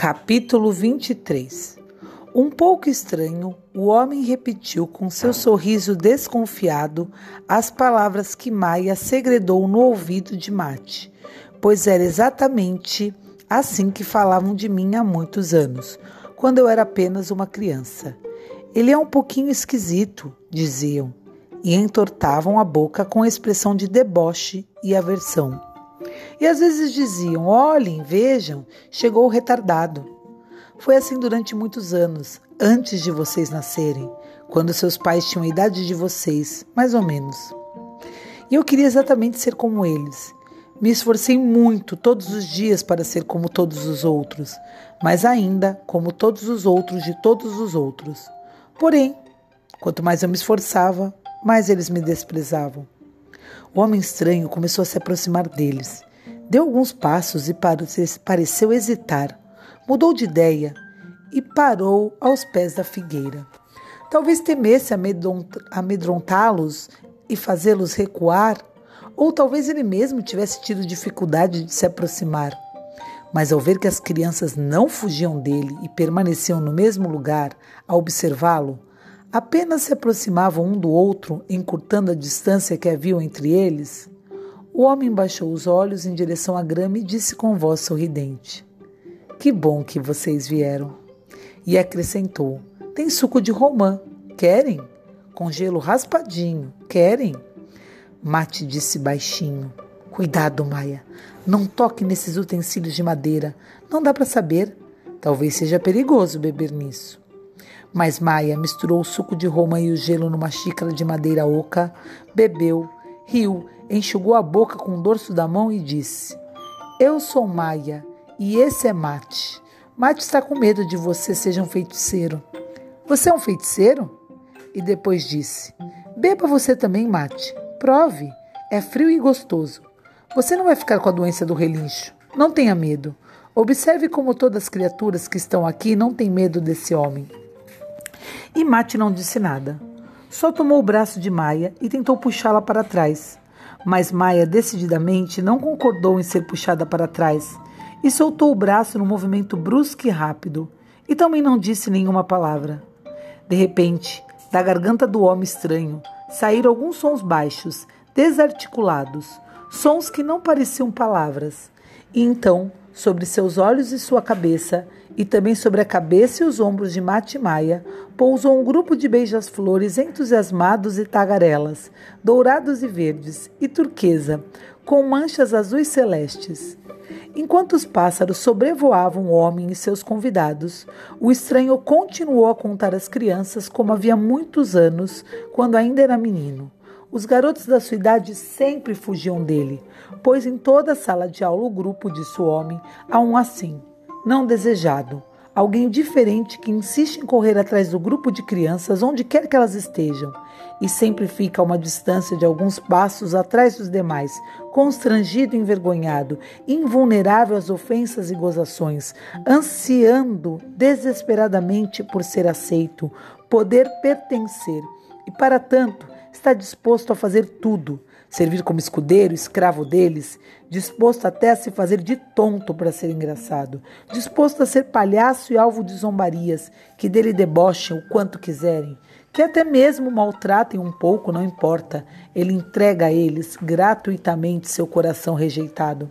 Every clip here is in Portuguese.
Capítulo 23 Um pouco estranho, o homem repetiu com seu sorriso desconfiado as palavras que Maia segredou no ouvido de Mate, pois era exatamente assim que falavam de mim há muitos anos, quando eu era apenas uma criança. Ele é um pouquinho esquisito, diziam, e entortavam a boca com expressão de deboche e aversão. E às vezes diziam: olhem, vejam, chegou o retardado. Foi assim durante muitos anos, antes de vocês nascerem, quando seus pais tinham a idade de vocês, mais ou menos. E eu queria exatamente ser como eles. Me esforcei muito todos os dias para ser como todos os outros, mas ainda como todos os outros de todos os outros. Porém, quanto mais eu me esforçava, mais eles me desprezavam. O homem estranho começou a se aproximar deles. Deu alguns passos e pareceu hesitar. Mudou de ideia e parou aos pés da figueira. Talvez temesse amedrontá-los e fazê-los recuar, ou talvez ele mesmo tivesse tido dificuldade de se aproximar. Mas ao ver que as crianças não fugiam dele e permaneciam no mesmo lugar a observá-lo, apenas se aproximavam um do outro, encurtando a distância que havia entre eles, o homem baixou os olhos em direção à grama e disse com voz sorridente: Que bom que vocês vieram. E acrescentou: Tem suco de romã. Querem? Com gelo raspadinho. Querem? Mate disse baixinho: Cuidado, Maia. Não toque nesses utensílios de madeira. Não dá para saber. Talvez seja perigoso beber nisso. Mas Maia misturou o suco de romã e o gelo numa xícara de madeira oca, bebeu, riu enxugou a boca com o dorso da mão e disse: Eu sou Maia e esse é Mate. Mate está com medo de você seja um feiticeiro. Você é um feiticeiro? E depois disse: Beba você também, Mate. Prove. É frio e gostoso. Você não vai ficar com a doença do relincho. Não tenha medo. Observe como todas as criaturas que estão aqui não têm medo desse homem. E Mate não disse nada. Só tomou o braço de Maia e tentou puxá-la para trás mas Maia decididamente não concordou em ser puxada para trás e soltou o braço num movimento brusco e rápido, e também não disse nenhuma palavra. De repente, da garganta do homem estranho saíram alguns sons baixos, desarticulados, sons que não pareciam palavras. E então, sobre seus olhos e sua cabeça, e também sobre a cabeça e os ombros de Maia, pousou um grupo de beijas-flores entusiasmados e tagarelas, dourados e verdes, e turquesa, com manchas azuis celestes. Enquanto os pássaros sobrevoavam o homem e seus convidados, o estranho continuou a contar às crianças como havia muitos anos, quando ainda era menino. Os garotos da sua idade sempre fugiam dele, pois em toda sala de aula o grupo, disse o homem, há um assim não desejado, alguém diferente que insiste em correr atrás do grupo de crianças onde quer que elas estejam e sempre fica a uma distância de alguns passos atrás dos demais, constrangido e envergonhado, invulnerável às ofensas e gozações, ansiando desesperadamente por ser aceito, poder pertencer e, para tanto, está disposto a fazer tudo. Servir como escudeiro, escravo deles, disposto até a se fazer de tonto para ser engraçado, disposto a ser palhaço e alvo de zombarias, que dele debochem o quanto quiserem, que até mesmo maltratem um pouco, não importa, ele entrega a eles gratuitamente seu coração rejeitado.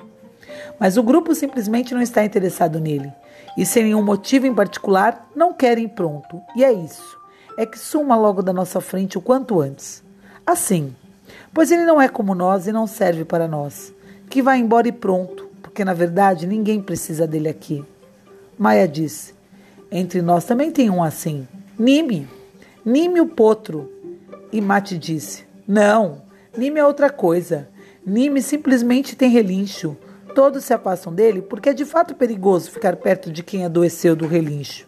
Mas o grupo simplesmente não está interessado nele, e sem nenhum motivo em particular, não querem pronto, e é isso. É que suma logo da nossa frente o quanto antes. Assim, pois ele não é como nós e não serve para nós. Que vá embora e pronto, porque na verdade ninguém precisa dele aqui. Maia disse: Entre nós também tem um assim. Nime, Nime o potro. E Mate disse: Não, Nime é outra coisa. Nime simplesmente tem relincho. Todos se afastam dele porque é de fato perigoso ficar perto de quem adoeceu do relincho.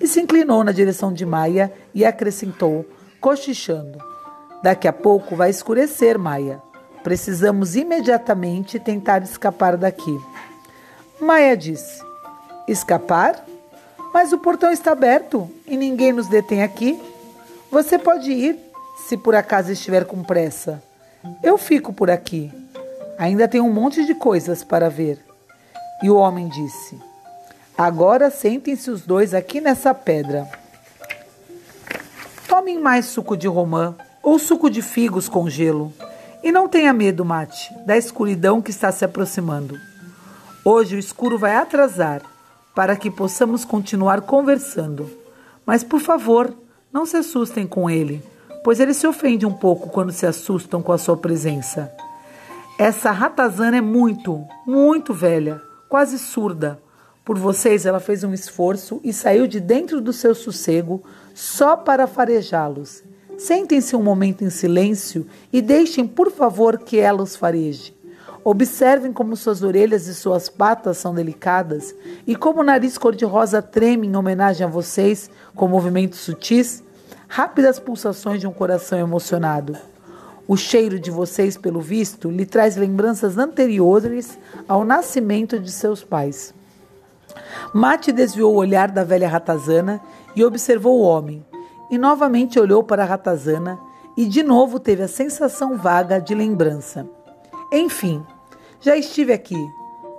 E se inclinou na direção de Maia e acrescentou, cochichando: Daqui a pouco vai escurecer, Maia. Precisamos imediatamente tentar escapar daqui. Maia disse: Escapar? Mas o portão está aberto e ninguém nos detém aqui. Você pode ir, se por acaso estiver com pressa. Eu fico por aqui. Ainda tem um monte de coisas para ver. E o homem disse: Agora sentem-se os dois aqui nessa pedra. Tomem mais suco de romã ou suco de figos com gelo. E não tenha medo, Mate, da escuridão que está se aproximando. Hoje o escuro vai atrasar para que possamos continuar conversando. Mas, por favor, não se assustem com ele, pois ele se ofende um pouco quando se assustam com a sua presença. Essa ratazana é muito, muito velha, quase surda. Por vocês, ela fez um esforço e saiu de dentro do seu sossego só para farejá-los. Sentem-se um momento em silêncio e deixem, por favor, que ela os fareje. Observem como suas orelhas e suas patas são delicadas e como o nariz cor-de-rosa treme em homenagem a vocês com movimentos sutis, rápidas pulsações de um coração emocionado. O cheiro de vocês, pelo visto, lhe traz lembranças anteriores ao nascimento de seus pais. Mate desviou o olhar da velha ratazana e observou o homem. E novamente olhou para a ratazana e de novo teve a sensação vaga de lembrança. Enfim, já estive aqui.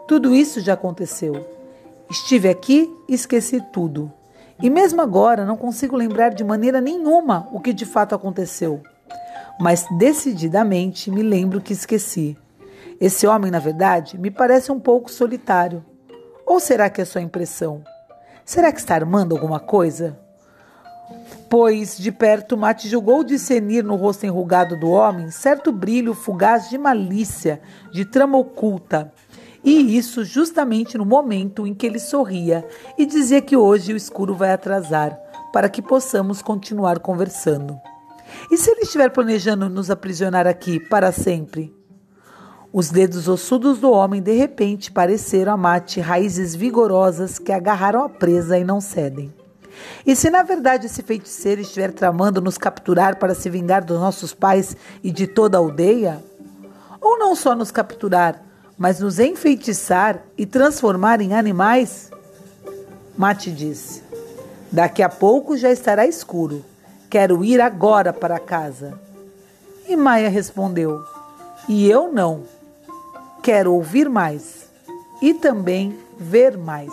Tudo isso já aconteceu. Estive aqui e esqueci tudo. E mesmo agora não consigo lembrar de maneira nenhuma o que de fato aconteceu. Mas decididamente me lembro que esqueci. Esse homem, na verdade, me parece um pouco solitário. Ou será que é só impressão? Será que está armando alguma coisa? Pois de perto Mate julgou discernir no rosto enrugado do homem certo brilho fugaz de malícia, de trama oculta. E isso justamente no momento em que ele sorria e dizia que hoje o escuro vai atrasar, para que possamos continuar conversando. E se ele estiver planejando nos aprisionar aqui para sempre? Os dedos ossudos do homem de repente pareceram a Mate raízes vigorosas que agarraram a presa e não cedem. E se na verdade esse feiticeiro estiver tramando nos capturar para se vingar dos nossos pais e de toda a aldeia? Ou não só nos capturar, mas nos enfeitiçar e transformar em animais? Mate disse: Daqui a pouco já estará escuro. Quero ir agora para casa. E Maia respondeu: E eu não. Quero ouvir mais e também ver mais.